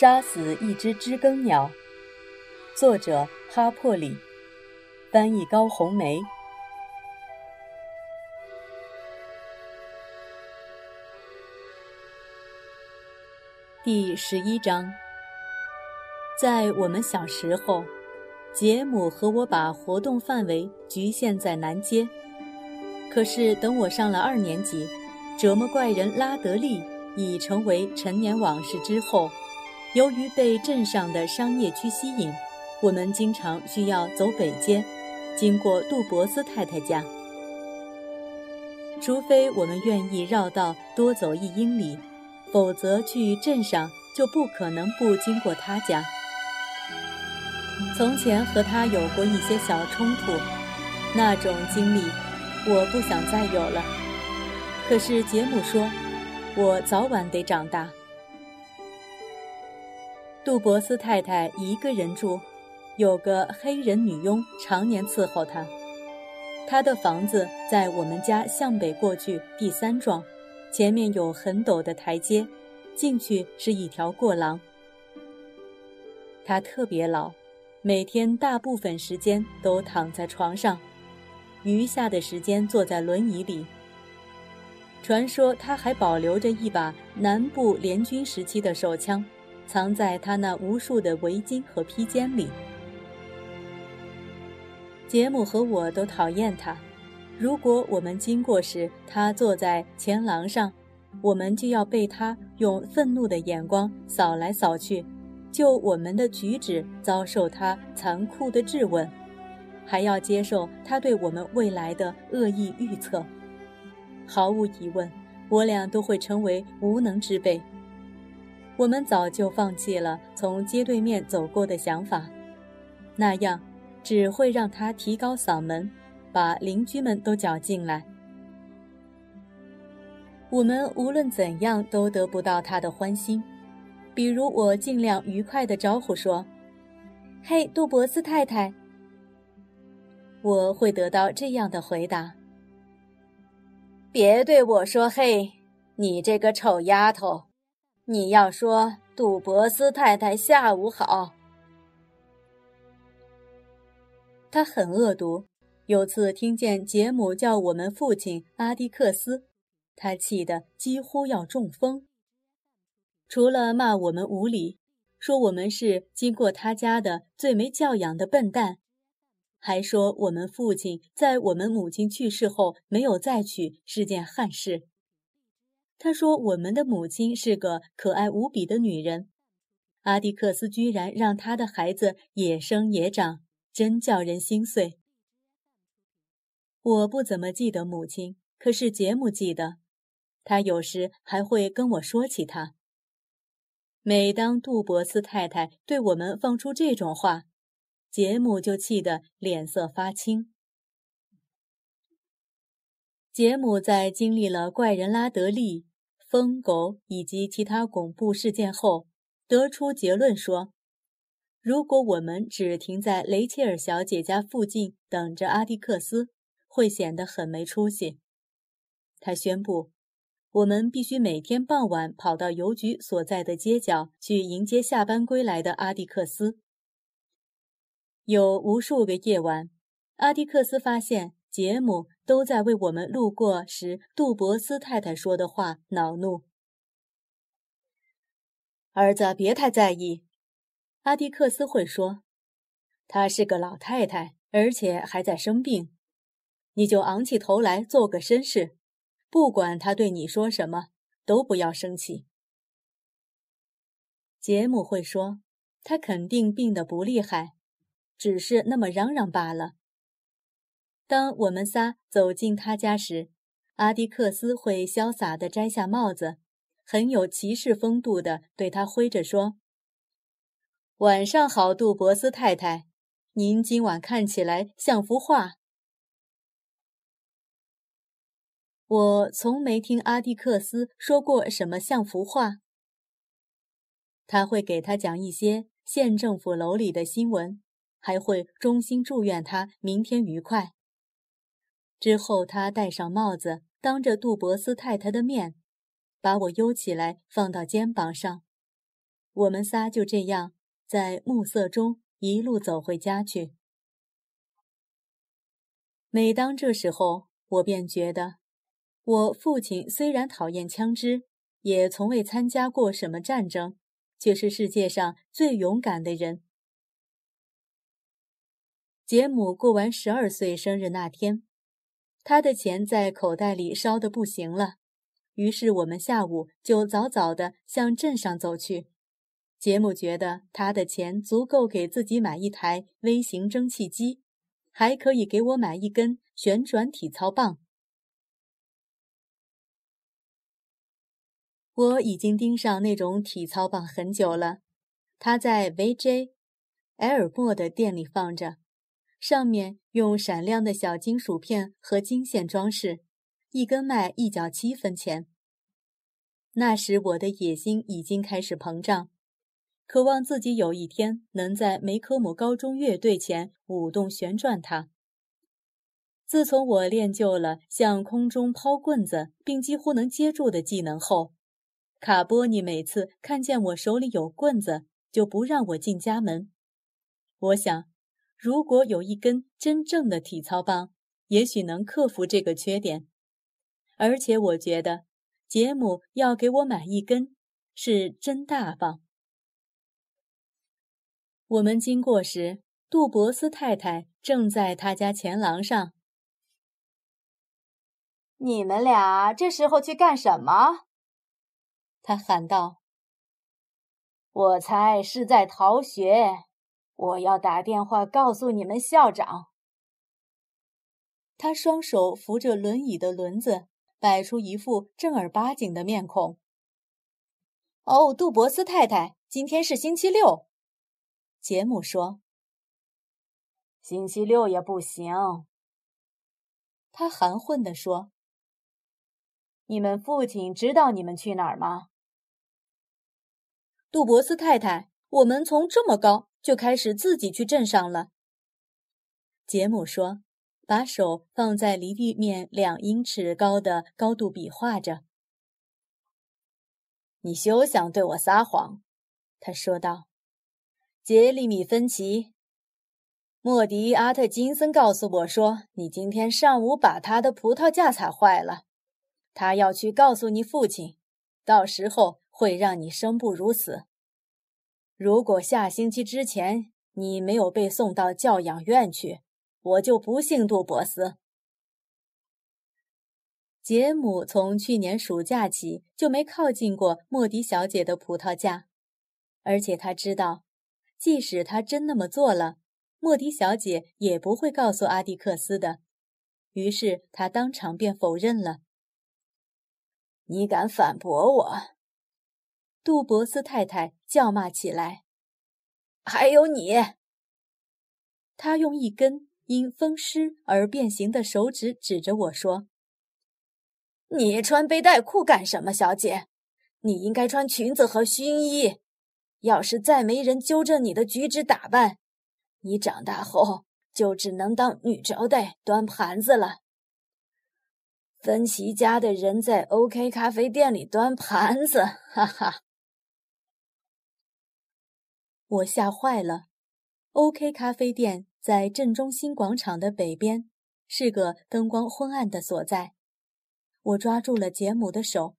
杀死一只知更鸟，作者哈珀里，翻译高红梅。第十一章，在我们小时候，杰姆和我把活动范围局限在南街。可是等我上了二年级，折磨怪人拉德利已成为陈年往事之后，由于被镇上的商业区吸引，我们经常需要走北街，经过杜博斯太太家。除非我们愿意绕道多走一英里。否则，去镇上就不可能不经过他家。从前和他有过一些小冲突，那种经历我不想再有了。可是杰姆说，我早晚得长大。杜博斯太太一个人住，有个黑人女佣常年伺候她。她的房子在我们家向北过去第三幢。前面有很陡的台阶，进去是一条过廊。他特别老，每天大部分时间都躺在床上，余下的时间坐在轮椅里。传说他还保留着一把南部联军时期的手枪，藏在他那无数的围巾和披肩里。杰姆和我都讨厌他。如果我们经过时，他坐在前廊上，我们就要被他用愤怒的眼光扫来扫去，就我们的举止遭受他残酷的质问，还要接受他对我们未来的恶意预测。毫无疑问，我俩都会成为无能之辈。我们早就放弃了从街对面走过的想法，那样只会让他提高嗓门。把邻居们都搅进来，我们无论怎样都得不到他的欢心。比如，我尽量愉快地招呼说：“嘿，杜博斯太太。”我会得到这样的回答：“别对我说嘿，你这个丑丫头，你要说杜博斯太太下午好。”他很恶毒。有次听见杰姆叫我们父亲阿迪克斯，他气得几乎要中风。除了骂我们无礼，说我们是经过他家的最没教养的笨蛋，还说我们父亲在我们母亲去世后没有再娶是件憾事。他说我们的母亲是个可爱无比的女人，阿迪克斯居然让他的孩子也生也长，真叫人心碎。我不怎么记得母亲，可是杰姆记得。他有时还会跟我说起他。每当杜博斯太太对我们放出这种话，杰姆就气得脸色发青。杰姆在经历了怪人拉德利、疯狗以及其他恐怖事件后，得出结论说：如果我们只停在雷切尔小姐家附近等着阿蒂克斯，会显得很没出息。他宣布，我们必须每天傍晚跑到邮局所在的街角去迎接下班归来的阿迪克斯。有无数个夜晚，阿迪克斯发现杰姆都在为我们路过时杜博斯太太说的话恼怒。儿子，别太在意，阿迪克斯会说，她是个老太太，而且还在生病。你就昂起头来做个绅士，不管他对你说什么，都不要生气。杰姆会说，他肯定病得不厉害，只是那么嚷嚷罢了。当我们仨走进他家时，阿迪克斯会潇洒地摘下帽子，很有骑士风度地对他挥着说：“晚上好，杜博斯太太，您今晚看起来像幅画。”我从没听阿迪克斯说过什么像幅画。他会给他讲一些县政府楼里的新闻，还会衷心祝愿他明天愉快。之后，他戴上帽子，当着杜博斯太太的面，把我悠起来放到肩膀上。我们仨就这样在暮色中一路走回家去。每当这时候，我便觉得，我父亲虽然讨厌枪支，也从未参加过什么战争，却是世界上最勇敢的人。杰姆过完十二岁生日那天，他的钱在口袋里烧得不行了，于是我们下午就早早地向镇上走去。杰姆觉得他的钱足够给自己买一台微型蒸汽机。还可以给我买一根旋转体操棒。我已经盯上那种体操棒很久了，它在 VJ 埃尔默的店里放着，上面用闪亮的小金属片和金线装饰，一根卖一角七分钱。那时我的野心已经开始膨胀。渴望自己有一天能在梅科姆高中乐队前舞动旋转它。自从我练就了向空中抛棍子并几乎能接住的技能后，卡波尼每次看见我手里有棍子就不让我进家门。我想，如果有一根真正的体操棒，也许能克服这个缺点。而且我觉得，杰姆要给我买一根，是真大方。我们经过时，杜博斯太太正在他家前廊上。你们俩这时候去干什么？他喊道。我猜是在逃学。我要打电话告诉你们校长。他双手扶着轮椅的轮子，摆出一副正儿八经的面孔。哦，杜博斯太太，今天是星期六。杰姆说：“星期六也不行。”他含混地说：“你们父亲知道你们去哪儿吗？”杜博斯太太，我们从这么高就开始自己去镇上了。”杰姆说，把手放在离地面两英尺高的高度比划着。“你休想对我撒谎！”他说道。杰利米·芬奇，莫迪·阿特金森告诉我说，你今天上午把他的葡萄架踩坏了。他要去告诉你父亲，到时候会让你生不如死。如果下星期之前你没有被送到教养院去，我就不姓杜博斯。杰姆从去年暑假起就没靠近过莫迪小姐的葡萄架，而且他知道。即使他真那么做了，莫迪小姐也不会告诉阿蒂克斯的。于是他当场便否认了。你敢反驳我？杜博斯太太叫骂起来。还有你！他用一根因风湿而变形的手指指着我说：“你穿背带裤干什么，小姐？你应该穿裙子和熏衣。”要是再没人纠正你的举止打扮，你长大后就只能当女招待端盘子了。芬奇家的人在 OK 咖啡店里端盘子，哈哈！我吓坏了。OK 咖啡店在镇中心广场的北边，是个灯光昏暗的所在。我抓住了杰姆的手，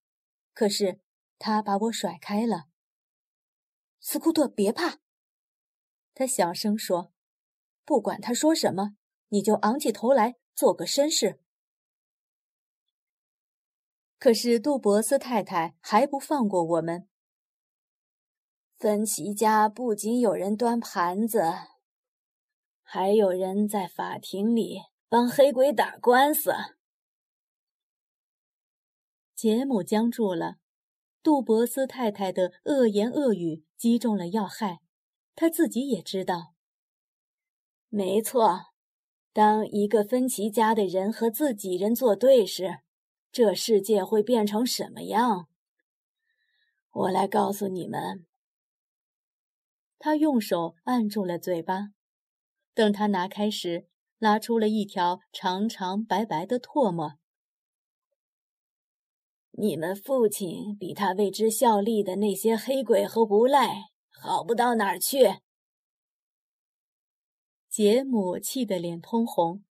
可是他把我甩开了。斯库特，别怕。他小声说：“不管他说什么，你就昂起头来做个绅士。”可是杜博斯太太还不放过我们。芬奇家不仅有人端盘子，还有人在法庭里帮黑鬼打官司。杰姆僵住了。杜博斯太太的恶言恶语击中了要害，他自己也知道。没错，当一个芬奇家的人和自己人作对时，这世界会变成什么样？我来告诉你们。他用手按住了嘴巴，等他拿开时，拉出了一条长长白白的唾沫。你们父亲比他为之效力的那些黑鬼和无赖好不到哪儿去。杰姆气得脸通红，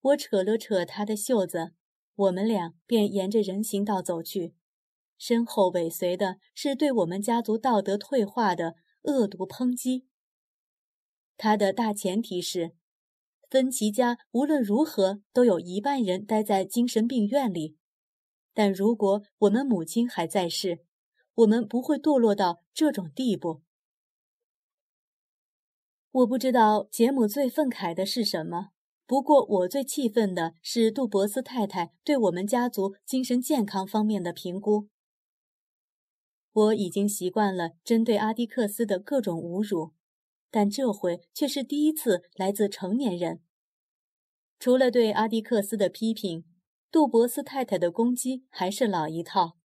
我扯了扯他的袖子，我们俩便沿着人行道走去，身后尾随的是对我们家族道德退化的恶毒抨击。他的大前提是，芬奇家无论如何都有一半人待在精神病院里，但如果我们母亲还在世，我们不会堕落到这种地步。我不知道杰姆最愤慨的是什么，不过我最气愤的是杜博斯太太对我们家族精神健康方面的评估。我已经习惯了针对阿迪克斯的各种侮辱，但这回却是第一次来自成年人。除了对阿迪克斯的批评，杜博斯太太的攻击还是老一套。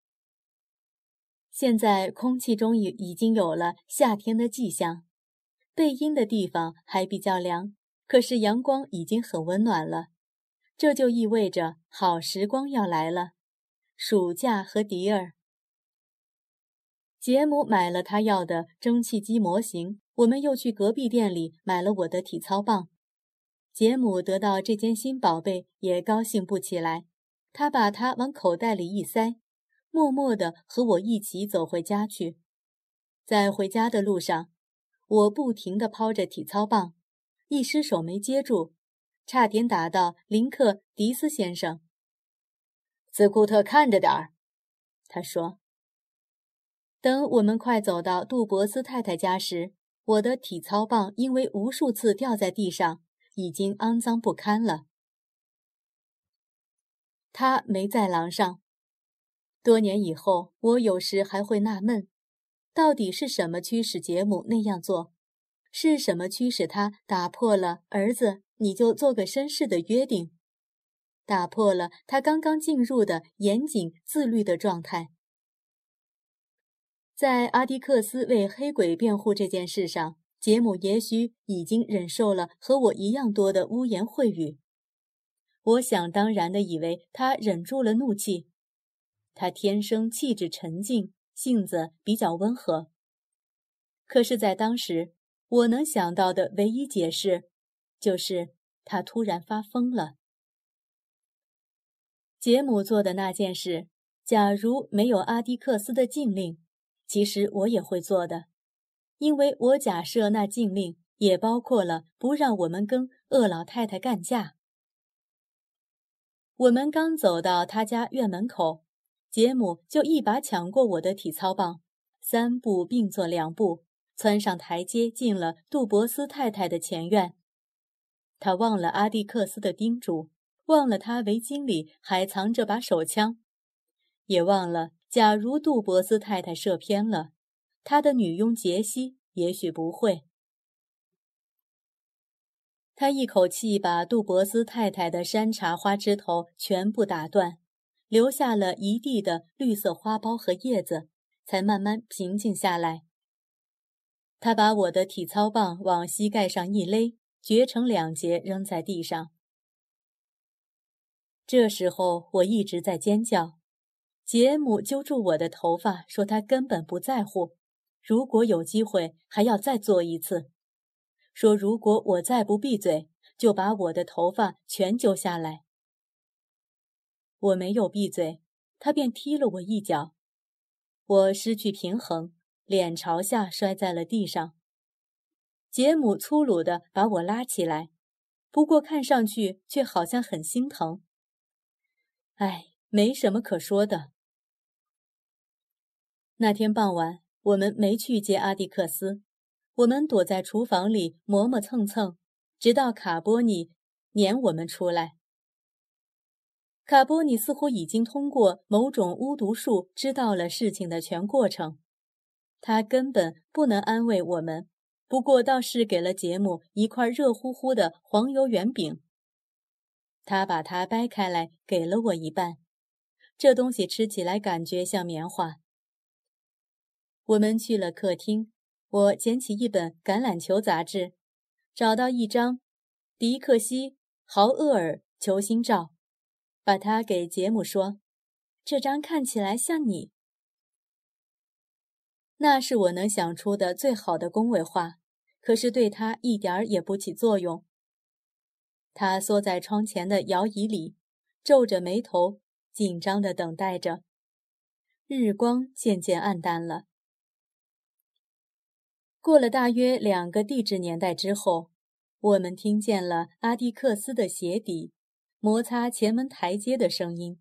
现在空气中已已经有了夏天的迹象。背阴的地方还比较凉，可是阳光已经很温暖了，这就意味着好时光要来了。暑假和迪尔，杰姆买了他要的蒸汽机模型，我们又去隔壁店里买了我的体操棒。杰姆得到这件新宝贝也高兴不起来，他把它往口袋里一塞，默默地和我一起走回家去。在回家的路上。我不停地抛着体操棒，一失手没接住，差点打到林克·迪斯先生。斯库特，看着点儿，他说。等我们快走到杜博斯太太家时，我的体操棒因为无数次掉在地上，已经肮脏不堪了。他没在廊上。多年以后，我有时还会纳闷。到底是什么驱使杰姆那样做？是什么驱使他打破了“儿子，你就做个绅士”的约定，打破了他刚刚进入的严谨自律的状态？在阿迪克斯为黑鬼辩护这件事上，杰姆也许已经忍受了和我一样多的污言秽语。我想当然的以为他忍住了怒气，他天生气质沉静。性子比较温和，可是，在当时，我能想到的唯一解释，就是他突然发疯了。杰姆做的那件事，假如没有阿迪克斯的禁令，其实我也会做的，因为我假设那禁令也包括了不让我们跟恶老太太干架。我们刚走到他家院门口。杰姆就一把抢过我的体操棒，三步并作两步窜上台阶，进了杜博斯太太的前院。他忘了阿蒂克斯的叮嘱，忘了他围巾里还藏着把手枪，也忘了，假如杜博斯太太射偏了，他的女佣杰西也许不会。他一口气把杜博斯太太的山茶花枝头全部打断。留下了一地的绿色花苞和叶子，才慢慢平静下来。他把我的体操棒往膝盖上一勒，掘成两截扔在地上。这时候我一直在尖叫。杰姆揪住我的头发，说他根本不在乎。如果有机会，还要再做一次。说如果我再不闭嘴，就把我的头发全揪下来。我没有闭嘴，他便踢了我一脚，我失去平衡，脸朝下摔在了地上。杰姆粗鲁地把我拉起来，不过看上去却好像很心疼。唉，没什么可说的。那天傍晚，我们没去接阿蒂克斯，我们躲在厨房里磨磨蹭蹭，直到卡波尼撵我们出来。卡波尼似乎已经通过某种巫毒术知道了事情的全过程，他根本不能安慰我们，不过倒是给了杰姆一块热乎乎的黄油圆饼。他把它掰开来给了我一半，这东西吃起来感觉像棉花。我们去了客厅，我捡起一本橄榄球杂志，找到一张迪克西·豪厄尔球星照。把它给杰姆说：“这张看起来像你。”那是我能想出的最好的恭维话，可是对他一点儿也不起作用。他缩在窗前的摇椅里，皱着眉头，紧张地等待着。日光渐渐暗淡了。过了大约两个地质年代之后，我们听见了阿蒂克斯的鞋底摩擦前门台阶的声音。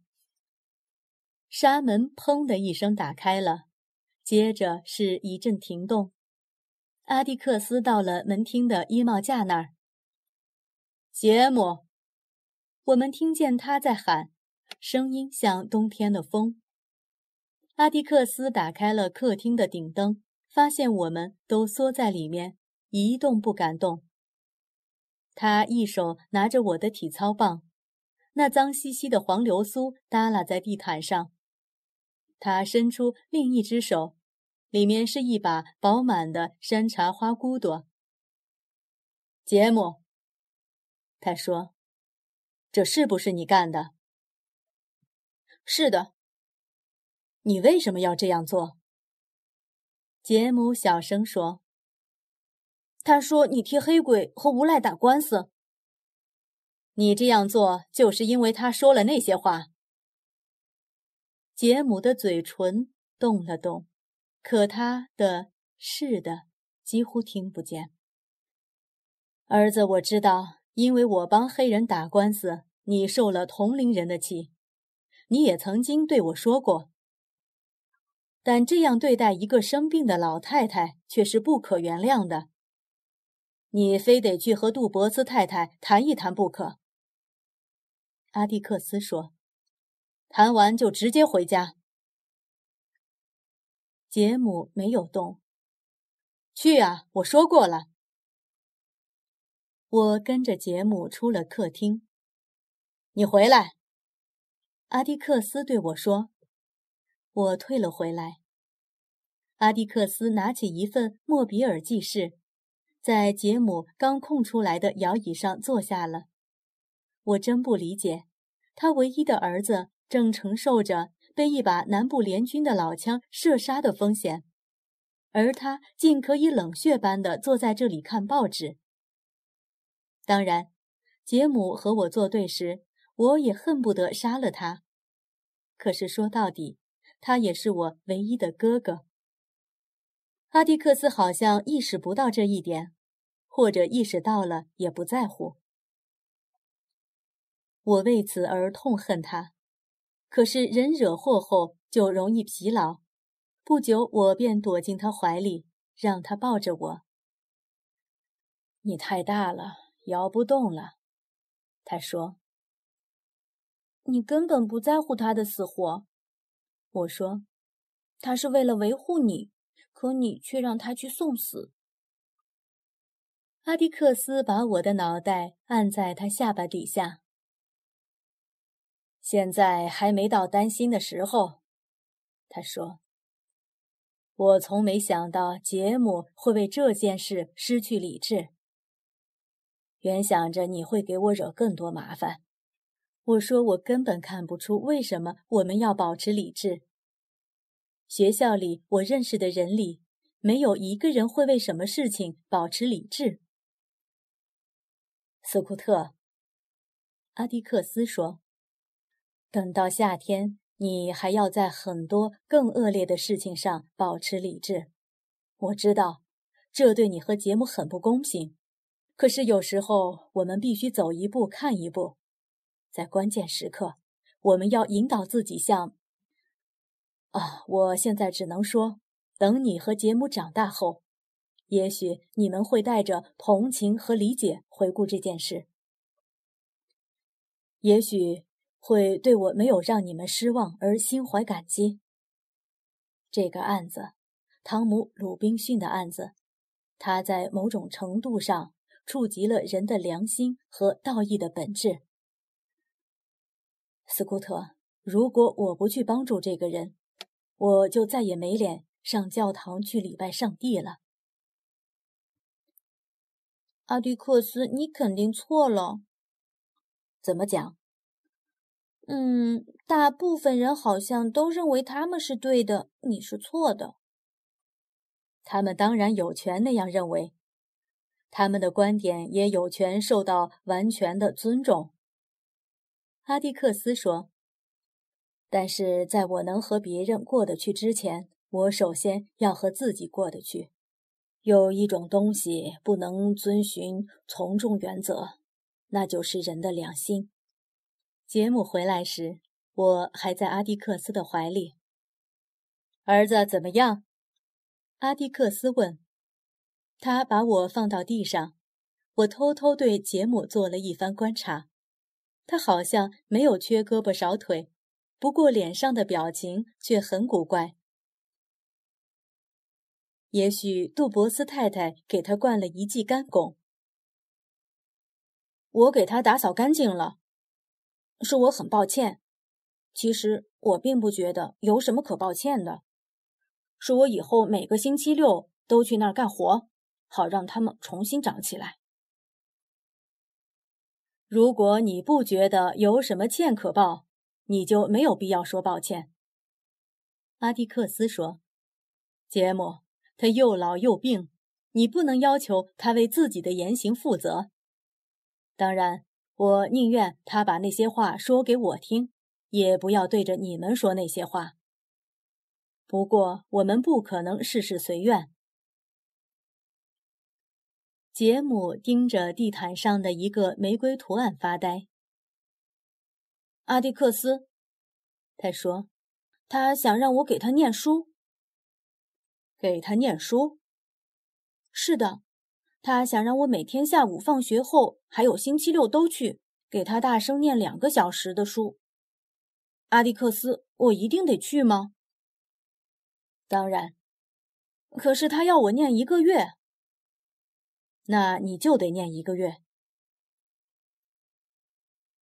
纱门“砰”的一声打开了，接着是一阵停动。阿蒂克斯到了门厅的衣帽架那儿。杰姆，我们听见他在喊，声音像冬天的风。阿迪克斯打开了客厅的顶灯，发现我们都缩在里面，一动不敢动。他一手拿着我的体操棒，那脏兮兮的黄流苏耷拉在地毯上。他伸出另一只手，里面是一把饱满的山茶花骨朵。杰姆。他说：“这是不是你干的？”“是的。”“你为什么要这样做？”杰姆小声说。“他说你替黑鬼和无赖打官司。”“你这样做就是因为他说了那些话。”杰姆的嘴唇动了动，可他的是的几乎听不见。儿子，我知道。因为我帮黑人打官司，你受了同龄人的气，你也曾经对我说过。但这样对待一个生病的老太太却是不可原谅的。你非得去和杜博斯太太谈一谈不可。阿蒂克斯说：“谈完就直接回家。”杰姆没有动。去啊！我说过了。我跟着杰姆出了客厅。你回来，阿迪克斯对我说。我退了回来。阿迪克斯拿起一份莫比尔记事，在杰姆刚空出来的摇椅上坐下了。我真不理解，他唯一的儿子正承受着被一把南部联军的老枪射杀的风险，而他竟可以冷血般的坐在这里看报纸。当然，杰姆和我作对时，我也恨不得杀了他。可是说到底，他也是我唯一的哥哥。阿蒂克斯好像意识不到这一点，或者意识到了也不在乎。我为此而痛恨他。可是人惹祸后就容易疲劳。不久，我便躲进他怀里，让他抱着我。你太大了。摇不动了，他说：“你根本不在乎他的死活。”我说：“他是为了维护你，可你却让他去送死。”阿迪克斯把我的脑袋按在他下巴底下。现在还没到担心的时候，他说：“我从没想到杰姆会为这件事失去理智。”原想着你会给我惹更多麻烦，我说我根本看不出为什么我们要保持理智。学校里我认识的人里，没有一个人会为什么事情保持理智。斯库特，阿迪克斯说：“等到夏天，你还要在很多更恶劣的事情上保持理智。我知道，这对你和杰姆很不公平。”可是有时候，我们必须走一步看一步，在关键时刻，我们要引导自己向……啊，我现在只能说，等你和杰姆长大后，也许你们会带着同情和理解回顾这件事，也许会对我没有让你们失望而心怀感激。这个案子，汤姆·鲁滨逊的案子，他在某种程度上。触及了人的良心和道义的本质，斯库特。如果我不去帮助这个人，我就再也没脸上教堂去礼拜上帝了。阿迪克斯，你肯定错了。怎么讲？嗯，大部分人好像都认为他们是对的，你是错的。他们当然有权那样认为，他们的观点也有权受到完全的尊重。阿蒂克斯说：“但是在我能和别人过得去之前，我首先要和自己过得去。有一种东西不能遵循从众原则，那就是人的良心。”杰姆回来时，我还在阿蒂克斯的怀里。儿子怎么样？阿蒂克斯问。他把我放到地上，我偷偷对杰姆做了一番观察。他好像没有缺胳膊少腿，不过脸上的表情却很古怪。也许杜博斯太太给他灌了一剂干汞。我给他打扫干净了，是我很抱歉。其实我并不觉得有什么可抱歉的。是我以后每个星期六都去那儿干活，好让他们重新长起来。如果你不觉得有什么欠可报，你就没有必要说抱歉。”阿蒂克斯说，“杰姆，他又老又病，你不能要求他为自己的言行负责。当然，我宁愿他把那些话说给我听，也不要对着你们说那些话。”不过，我们不可能事事随愿。杰姆盯着地毯上的一个玫瑰图案发呆。阿蒂克斯，他说：“他想让我给他念书。给他念书？是的，他想让我每天下午放学后，还有星期六都去给他大声念两个小时的书。阿蒂克斯，我一定得去吗？”当然，可是他要我念一个月，那你就得念一个月。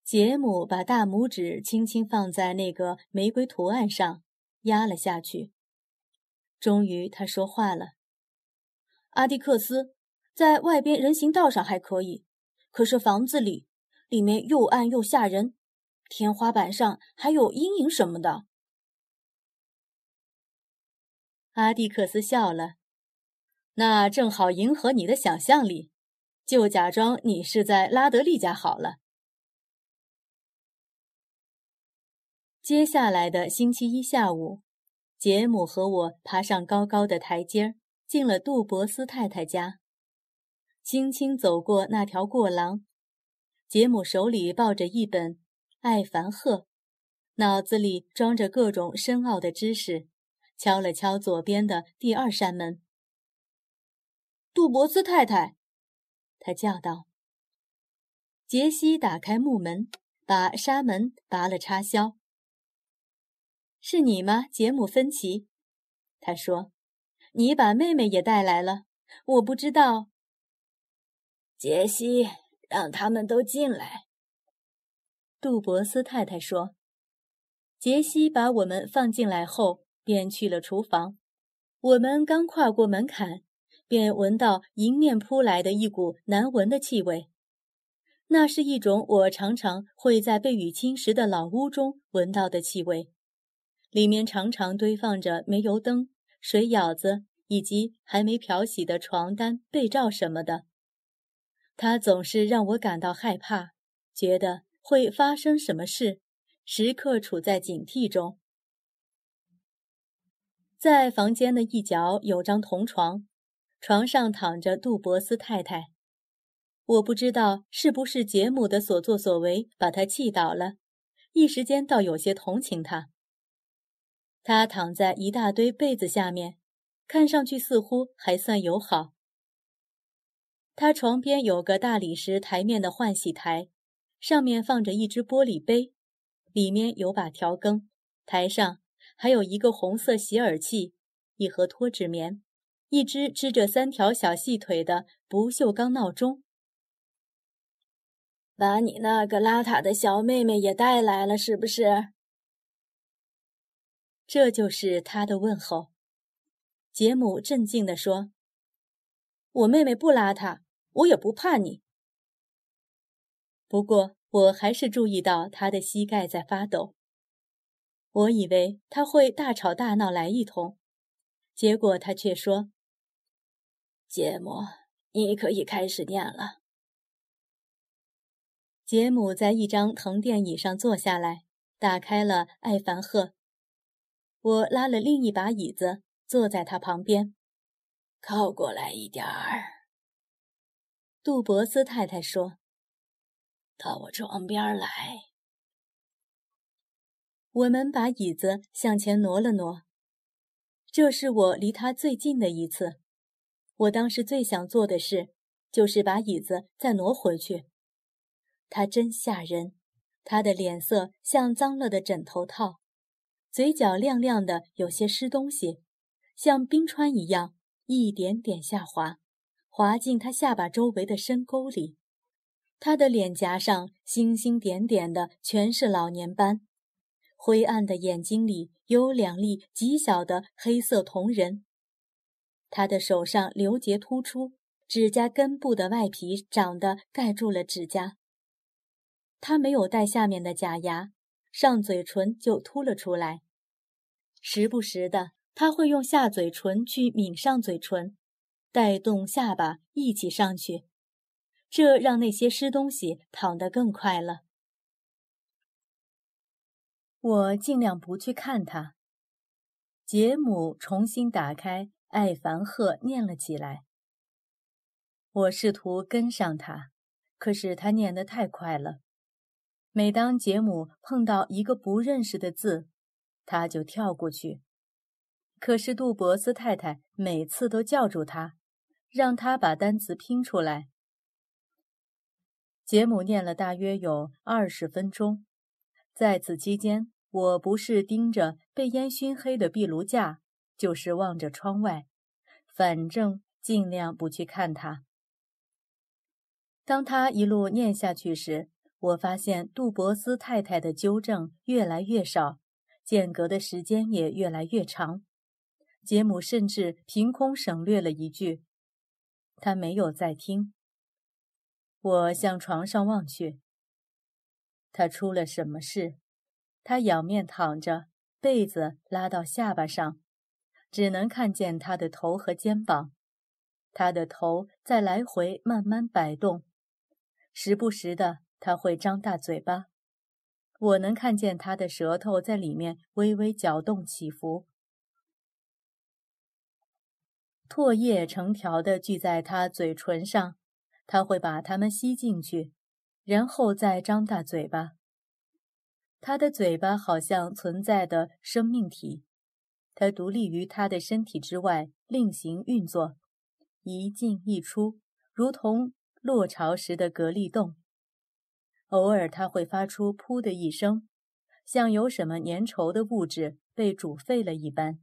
杰姆把大拇指轻轻放在那个玫瑰图案上，压了下去。终于，他说话了：“阿迪克斯，在外边人行道上还可以，可是房子里，里面又暗又吓人，天花板上还有阴影什么的。”阿蒂克斯笑了，那正好迎合你的想象力，就假装你是在拉德利家好了。接下来的星期一下午，杰姆和我爬上高高的台阶儿，进了杜博斯太太家，轻轻走过那条过廊。杰姆手里抱着一本《艾凡赫》，脑子里装着各种深奥的知识。敲了敲左边的第二扇门。杜博斯太太，他叫道。杰西打开木门，把纱门拔了插销。是你吗，杰姆·芬奇？他说：“你把妹妹也带来了。我不知道。”杰西，让他们都进来。杜博斯太太说。杰西把我们放进来后。便去了厨房。我们刚跨过门槛，便闻到迎面扑来的一股难闻的气味。那是一种我常常会在被雨侵蚀的老屋中闻到的气味，里面常常堆放着煤油灯、水舀子以及还没漂洗的床单、被罩什么的。它总是让我感到害怕，觉得会发生什么事，时刻处在警惕中。在房间的一角有张铜床，床上躺着杜博斯太太。我不知道是不是杰姆的所作所为把他气倒了，一时间倒有些同情他。他躺在一大堆被子下面，看上去似乎还算友好。他床边有个大理石台面的换洗台，上面放着一只玻璃杯，里面有把调羹，台上。还有一个红色洗耳器，一盒脱脂棉，一只支着三条小细腿的不锈钢闹钟。把你那个邋遢的小妹妹也带来了，是不是？这就是他的问候。杰姆镇静地说：“我妹妹不邋遢，我也不怕你。不过我还是注意到他的膝盖在发抖。”我以为他会大吵大闹来一通，结果他却说：“杰姆，你可以开始念了。杰姆在一张藤垫椅上坐下来，打开了《艾凡赫》。我拉了另一把椅子，坐在他旁边。靠过来一点儿，杜博斯太太说：“到我床边来。”我们把椅子向前挪了挪。这是我离他最近的一次。我当时最想做的事，就是把椅子再挪回去。他真吓人，他的脸色像脏了的枕头套，嘴角亮亮的，有些湿东西，像冰川一样一点点下滑，滑进他下巴周围的深沟里。他的脸颊上星星点点的，全是老年斑。灰暗的眼睛里有两粒极小的黑色瞳仁。他的手上流结突出，指甲根部的外皮长得盖住了指甲。他没有戴下面的假牙，上嘴唇就凸了出来。时不时的，他会用下嘴唇去抿上嘴唇，带动下巴一起上去，这让那些湿东西淌得更快了。我尽量不去看他。杰姆重新打开《艾凡赫》，念了起来。我试图跟上他，可是他念得太快了。每当杰姆碰到一个不认识的字，他就跳过去。可是杜博斯太太每次都叫住他，让他把单词拼出来。杰姆念了大约有二十分钟。在此期间，我不是盯着被烟熏黑的壁炉架，就是望着窗外，反正尽量不去看他。当他一路念下去时，我发现杜博斯太太的纠正越来越少，间隔的时间也越来越长。杰姆甚至凭空省略了一句，他没有在听。我向床上望去。他出了什么事？他仰面躺着，被子拉到下巴上，只能看见他的头和肩膀。他的头在来回慢慢摆动，时不时的他会张大嘴巴。我能看见他的舌头在里面微微搅动起伏。唾液成条的聚在他嘴唇上，他会把它们吸进去。然后再张大嘴巴。他的嘴巴好像存在的生命体，它独立于他的身体之外，另行运作，一进一出，如同落潮时的蛤蜊洞。偶尔，他会发出“噗”的一声，像有什么粘稠的物质被煮沸了一般。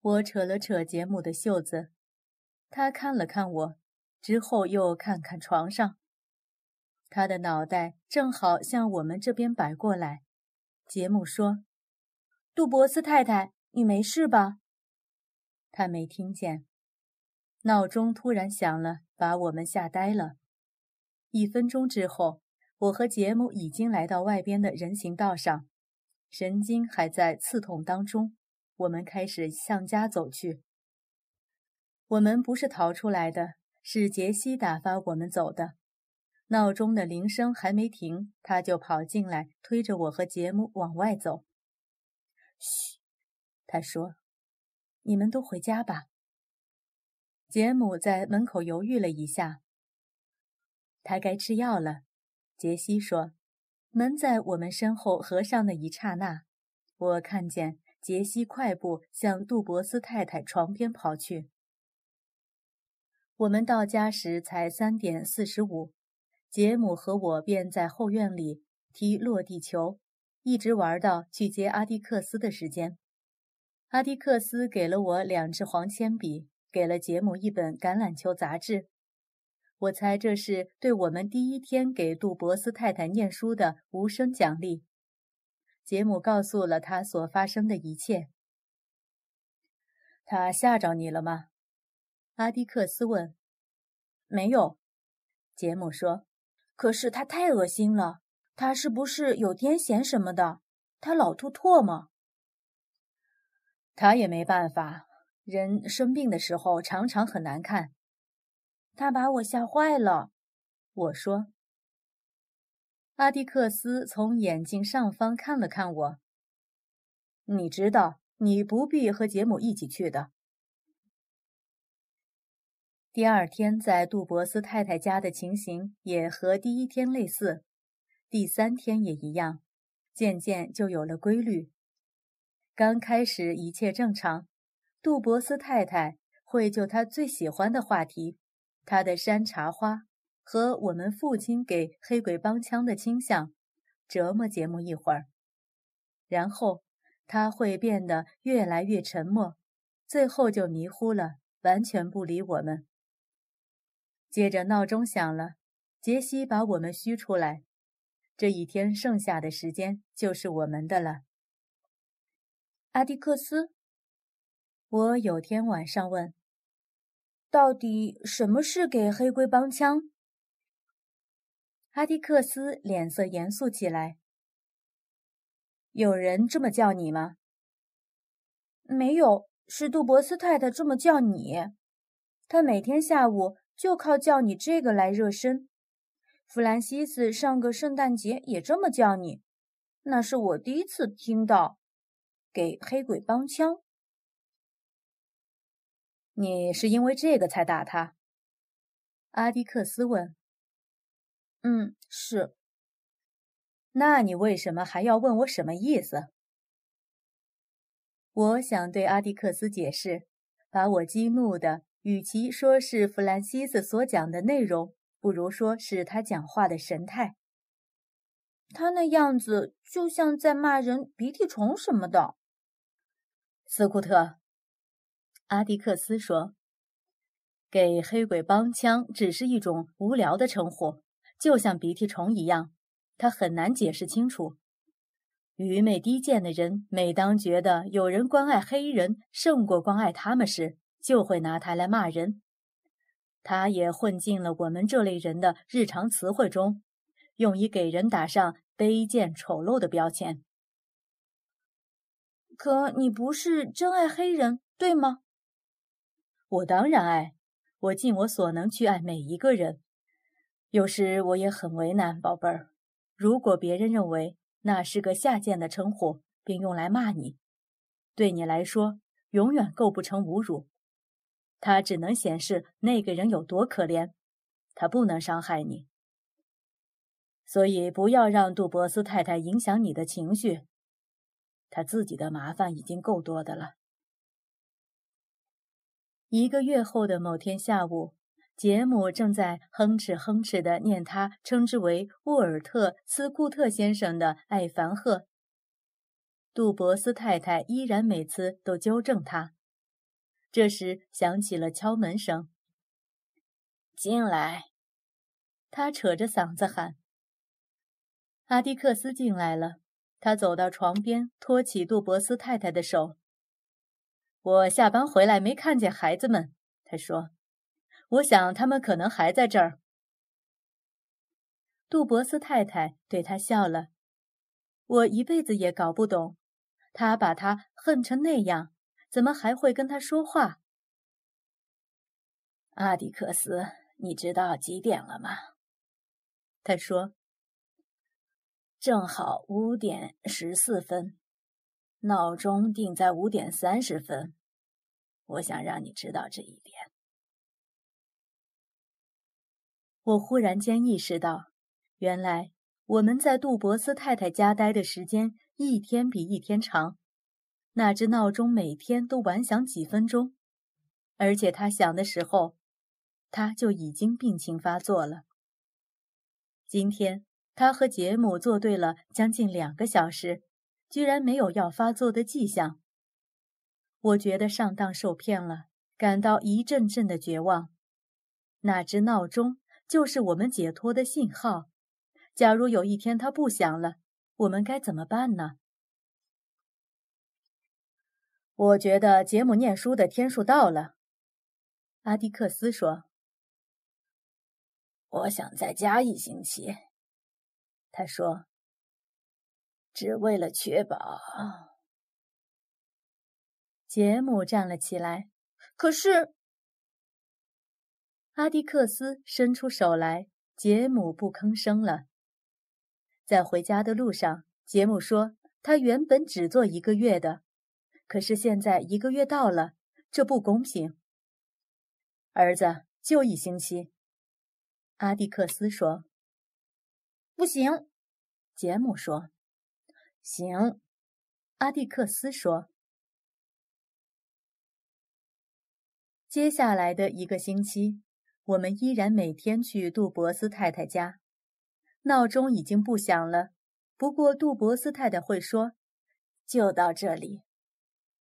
我扯了扯杰姆的袖子，他看了看我，之后又看看床上。他的脑袋正好向我们这边摆过来。杰姆说：“杜博斯太太，你没事吧？”他没听见。闹钟突然响了，把我们吓呆了。一分钟之后，我和杰姆已经来到外边的人行道上，神经还在刺痛当中。我们开始向家走去。我们不是逃出来的，是杰西打发我们走的。闹钟的铃声还没停，他就跑进来，推着我和杰姆往外走。嘘，他说：“你们都回家吧。”杰姆在门口犹豫了一下。他该吃药了，杰西说。门在我们身后合上的一刹那，我看见杰西快步向杜博斯太太床边跑去。我们到家时才三点四十五。杰姆和我便在后院里踢落地球，一直玩到去接阿迪克斯的时间。阿迪克斯给了我两支黄铅笔，给了杰姆一本橄榄球杂志。我猜这是对我们第一天给杜博斯太太念书的无声奖励。杰姆告诉了他所发生的一切。他吓着你了吗？阿迪克斯问。没有，杰姆说。可是他太恶心了，他是不是有癫痫什么的？他老吐唾沫。他也没办法，人生病的时候常常很难看。他把我吓坏了，我说。阿迪克斯从眼镜上方看了看我。你知道，你不必和杰姆一起去的。第二天在杜博斯太太家的情形也和第一天类似，第三天也一样，渐渐就有了规律。刚开始一切正常，杜博斯太太会就他最喜欢的话题，他的山茶花和我们父亲给黑鬼帮腔的倾向，折磨节目一会儿，然后他会变得越来越沉默，最后就迷糊了，完全不理我们。接着闹钟响了，杰西把我们嘘出来。这一天剩下的时间就是我们的了。阿迪克斯，我有天晚上问：“到底什么是给黑龟帮腔？”阿迪克斯脸色严肃起来。有人这么叫你吗？没有，是杜博斯太太这么叫你。她每天下午。就靠叫你这个来热身。弗兰西斯上个圣诞节也这么叫你，那是我第一次听到。给黑鬼帮腔。你是因为这个才打他？阿迪克斯问。嗯，是。那你为什么还要问我什么意思？我想对阿迪克斯解释，把我激怒的。与其说是弗兰西斯所讲的内容，不如说是他讲话的神态。他那样子就像在骂人，鼻涕虫什么的。斯库特，阿迪克斯说：“给黑鬼帮腔只是一种无聊的称呼，就像鼻涕虫一样，他很难解释清楚。愚昧低贱的人，每当觉得有人关爱黑人胜过关爱他们时，就会拿他来骂人，他也混进了我们这类人的日常词汇中，用以给人打上卑贱丑陋的标签。可你不是真爱黑人，对吗？我当然爱，我尽我所能去爱每一个人。有时我也很为难，宝贝儿。如果别人认为那是个下贱的称呼，并用来骂你，对你来说永远构不成侮辱。它只能显示那个人有多可怜，他不能伤害你。所以不要让杜博斯太太影响你的情绪，他自己的麻烦已经够多的了。一个月后的某天下午，杰姆正在哼哧哼哧地念他称之为沃尔特·斯库特先生的《艾凡赫》，杜博斯太太依然每次都纠正他。这时响起了敲门声。进来，他扯着嗓子喊。阿迪克斯进来了，他走到床边，托起杜博斯太太的手。我下班回来没看见孩子们，他说：“我想他们可能还在这儿。”杜博斯太太对他笑了。我一辈子也搞不懂，他把他恨成那样。怎么还会跟他说话？阿迪克斯，你知道几点了吗？他说：“正好五点十四分，闹钟定在五点三十分。我想让你知道这一点。”我忽然间意识到，原来我们在杜博斯太太家待的时间一天比一天长。那只闹钟每天都晚响几分钟，而且它响的时候，他就已经病情发作了。今天他和杰姆作对了将近两个小时，居然没有要发作的迹象。我觉得上当受骗了，感到一阵阵的绝望。那只闹钟就是我们解脱的信号。假如有一天它不响了，我们该怎么办呢？我觉得杰姆念书的天数到了，阿迪克斯说。我想再加一星期，他说，只为了确保。杰姆站了起来，可是，阿迪克斯伸出手来，杰姆不吭声了。在回家的路上，杰姆说：“他原本只做一个月的，可是现在一个月到了，这不公平。”儿子，就一星期。阿迪克斯说：“不行。”杰姆说：“行。”阿蒂克斯说：“接下来的一个星期，我们依然每天去杜博斯太太家。闹钟已经不响了，不过杜博斯太太会说：‘就到这里’，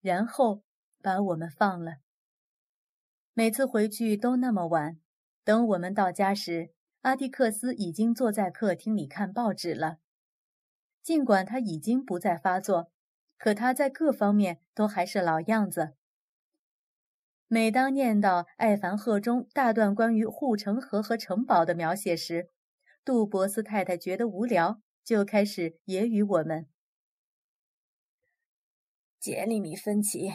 然后把我们放了。每次回去都那么晚。等我们到家时，阿蒂克斯已经坐在客厅里看报纸了。”尽管他已经不再发作，可他在各方面都还是老样子。每当念到《艾凡赫》中大段关于护城河和城堡的描写时，杜博斯太太觉得无聊，就开始揶揄我们：“杰里米·芬奇，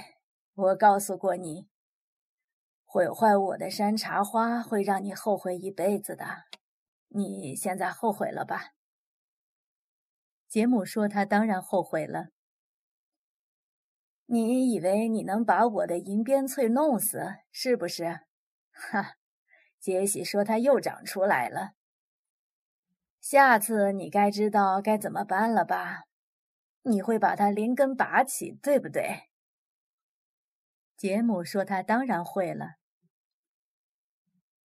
我告诉过你，毁坏我的山茶花会让你后悔一辈子的。你现在后悔了吧？”杰姆说：“他当然后悔了。你以为你能把我的银边翠弄死，是不是？”哈，杰西说：“他又长出来了。下次你该知道该怎么办了吧？你会把它连根拔起，对不对？”杰姆说：“他当然会了。”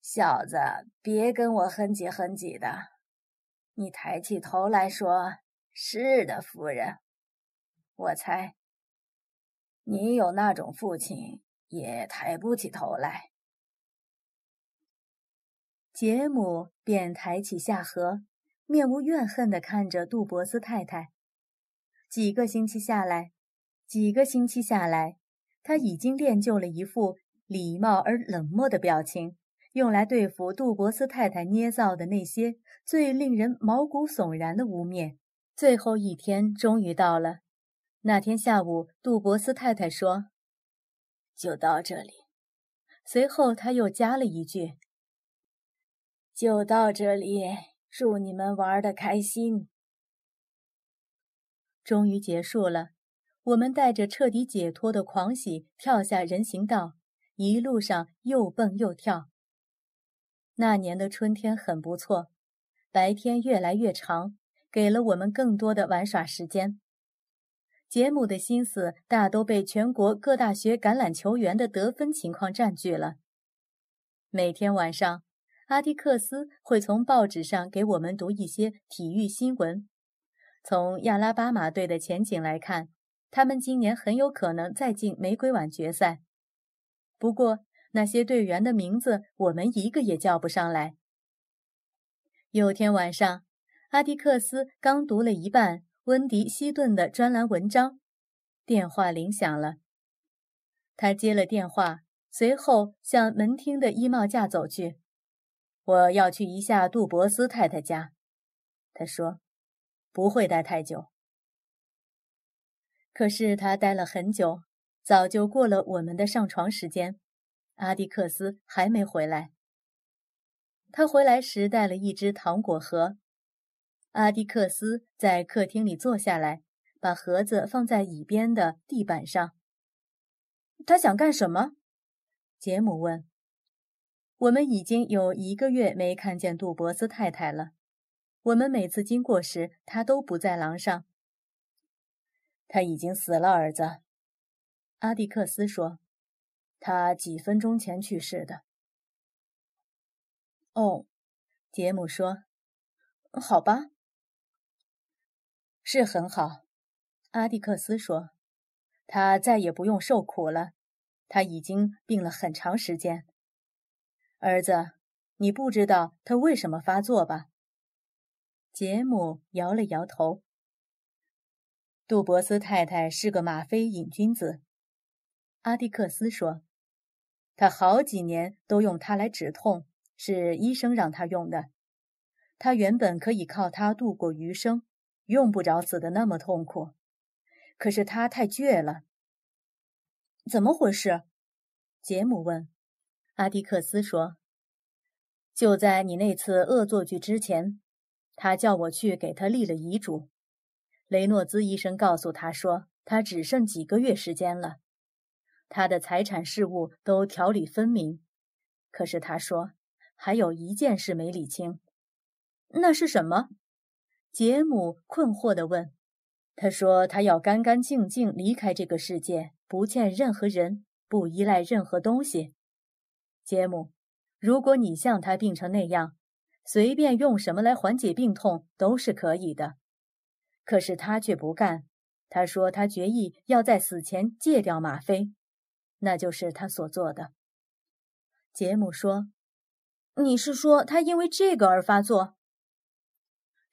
小子，别跟我哼唧哼唧的，你抬起头来说。是的，夫人。我猜，你有那种父亲也抬不起头来。杰姆便抬起下颌，面无怨恨地看着杜博斯太太。几个星期下来，几个星期下来，他已经练就了一副礼貌而冷漠的表情，用来对付杜博斯太太捏造的那些最令人毛骨悚然的污蔑。最后一天终于到了。那天下午，杜博斯太太说：“就到这里。”随后他又加了一句：“就到这里。”祝你们玩的开心。终于结束了，我们带着彻底解脱的狂喜跳下人行道，一路上又蹦又跳。那年的春天很不错，白天越来越长。给了我们更多的玩耍时间。杰姆的心思大都被全国各大学橄榄球员的得分情况占据了。每天晚上，阿迪克斯会从报纸上给我们读一些体育新闻。从亚拉巴马队的前景来看，他们今年很有可能再进玫瑰碗决赛。不过，那些队员的名字我们一个也叫不上来。有天晚上。阿迪克斯刚读了一半温迪·希顿的专栏文章，电话铃响了。他接了电话，随后向门厅的衣帽架走去。我要去一下杜博斯太太家，他说，不会待太久。可是他待了很久，早就过了我们的上床时间。阿迪克斯还没回来。他回来时带了一只糖果盒。阿迪克斯在客厅里坐下来，把盒子放在椅边的地板上。他想干什么？杰姆问。我们已经有一个月没看见杜博斯太太了。我们每次经过时，她都不在廊上。他已经死了，儿子。阿迪克斯说。他几分钟前去世的。哦，杰姆说。好吧。是很好，阿蒂克斯说：“他再也不用受苦了。他已经病了很长时间。儿子，你不知道他为什么发作吧？”杰姆摇了摇头。杜博斯太太是个吗啡瘾君子，阿蒂克斯说：“他好几年都用它来止痛，是医生让他用的。他原本可以靠它度过余生。”用不着死的那么痛苦，可是他太倔了。怎么回事？杰姆问。阿迪克斯说：“就在你那次恶作剧之前，他叫我去给他立了遗嘱。雷诺兹医生告诉他说，他只剩几个月时间了，他的财产事务都条理分明。可是他说，还有一件事没理清。那是什么？”杰姆困惑地问。他说：“他要干干净净离开这个世界，不欠任何人，不依赖任何东西。”杰姆，如果你像他病成那样，随便用什么来缓解病痛都是可以的。可是他却不干。他说他决意要在死前戒掉吗啡，那就是他所做的。杰姆说：“你是说他因为这个而发作？”“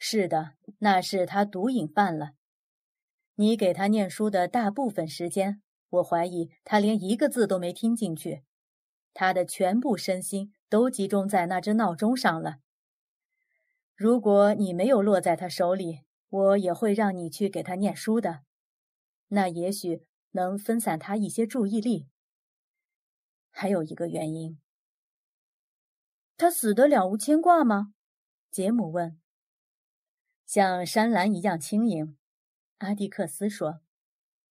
是的，那是他毒瘾犯了。”你给他念书的大部分时间，我怀疑他连一个字都没听进去，他的全部身心都集中在那只闹钟上了。如果你没有落在他手里，我也会让你去给他念书的，那也许能分散他一些注意力。还有一个原因，他死得了无牵挂吗？杰姆问。像山岚一样轻盈。阿迪克斯说：“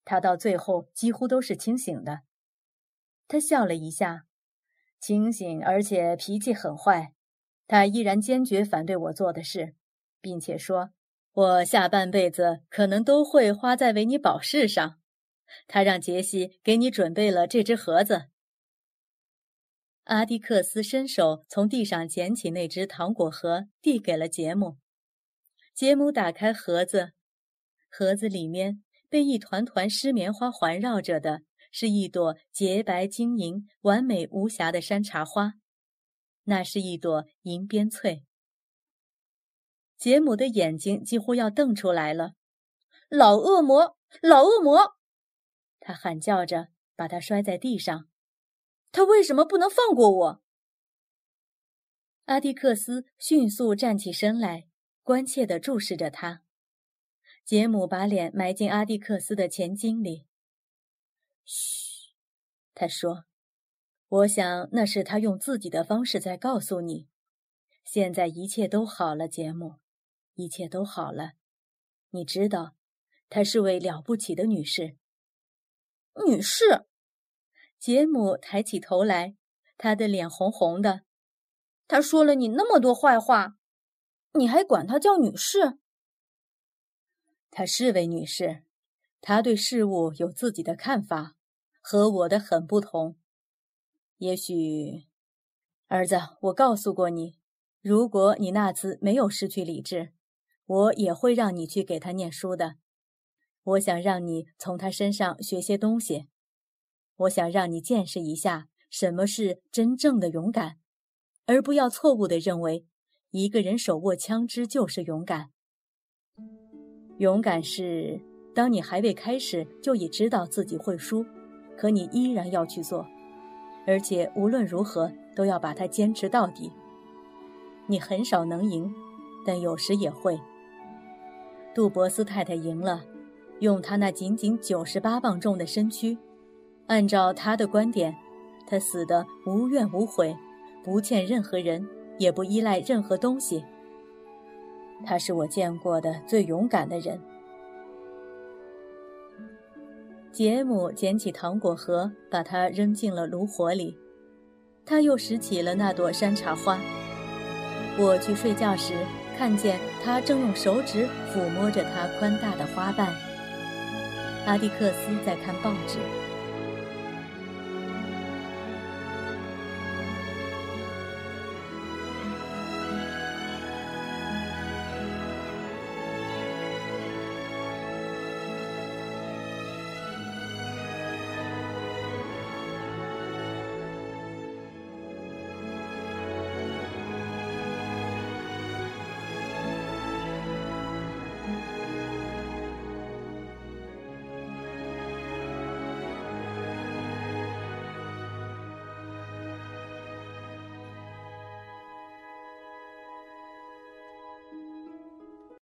他到最后几乎都是清醒的。”他笑了一下，清醒而且脾气很坏。他依然坚决反对我做的事，并且说：“我下半辈子可能都会花在为你保释上。”他让杰西给你准备了这只盒子。阿迪克斯伸手从地上捡起那只糖果盒，递给了杰姆。杰姆打开盒子。盒子里面被一团团湿棉花环绕着的，是一朵洁白晶莹、完美无瑕的山茶花，那是一朵银边翠。杰姆的眼睛几乎要瞪出来了，“老恶魔，老恶魔！”他喊叫着，把它摔在地上。他为什么不能放过我？阿迪克斯迅速站起身来，关切地注视着他。杰姆把脸埋进阿蒂克斯的前襟里。嘘，他说：“我想那是他用自己的方式在告诉你，现在一切都好了，杰姆，一切都好了。你知道，她是位了不起的女士。”女士，杰姆抬起头来，他的脸红红的。他说了你那么多坏话，你还管她叫女士？她是位女士，她对事物有自己的看法，和我的很不同。也许，儿子，我告诉过你，如果你那次没有失去理智，我也会让你去给他念书的。我想让你从他身上学些东西，我想让你见识一下什么是真正的勇敢，而不要错误地认为一个人手握枪支就是勇敢。勇敢是，当你还未开始就已知道自己会输，可你依然要去做，而且无论如何都要把它坚持到底。你很少能赢，但有时也会。杜博斯太太赢了，用她那仅仅九十八磅重的身躯，按照她的观点，她死得无怨无悔，不欠任何人，也不依赖任何东西。他是我见过的最勇敢的人。杰姆捡起糖果盒，把它扔进了炉火里。他又拾起了那朵山茶花。我去睡觉时，看见他正用手指抚摸着它宽大的花瓣。阿迪克斯在看报纸。